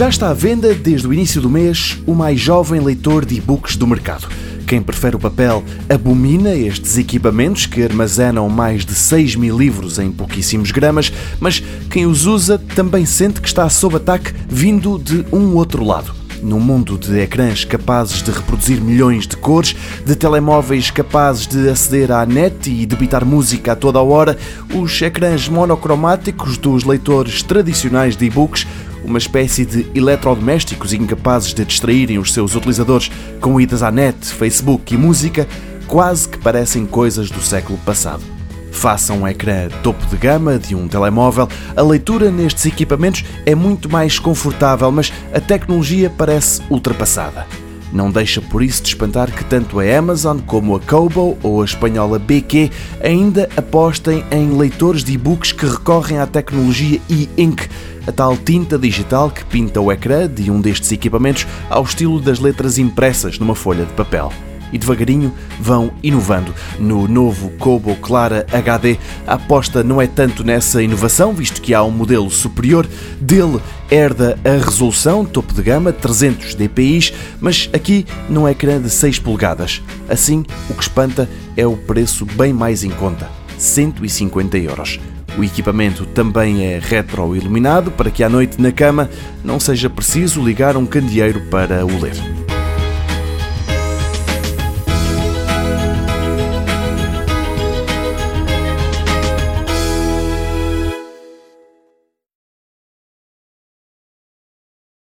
Já está à venda desde o início do mês o mais jovem leitor de e-books do mercado. Quem prefere o papel abomina estes equipamentos que armazenam mais de 6 mil livros em pouquíssimos gramas, mas quem os usa também sente que está sob ataque vindo de um outro lado. Num mundo de ecrãs capazes de reproduzir milhões de cores, de telemóveis capazes de aceder à net e debitar música a toda a hora, os ecrãs monocromáticos dos leitores tradicionais de e-books uma espécie de eletrodomésticos incapazes de distraírem os seus utilizadores com idas à net, Facebook e música, quase que parecem coisas do século passado. Faça um ecrã topo de gama de um telemóvel, a leitura nestes equipamentos é muito mais confortável, mas a tecnologia parece ultrapassada. Não deixa por isso de espantar que tanto a Amazon como a Kobo ou a espanhola BQ ainda apostem em leitores de e-books que recorrem à tecnologia e-ink, a tal tinta digital que pinta o ecrã de um destes equipamentos ao estilo das letras impressas numa folha de papel e devagarinho vão inovando. No novo Kobo Clara HD, a aposta não é tanto nessa inovação, visto que há um modelo superior. Dele herda a resolução topo de gama 300 dpi, mas aqui não é ecrã de 6 polegadas. Assim, o que espanta é o preço bem mais em conta, 150 euros. O equipamento também é retroiluminado para que à noite na cama não seja preciso ligar um candeeiro para o ler.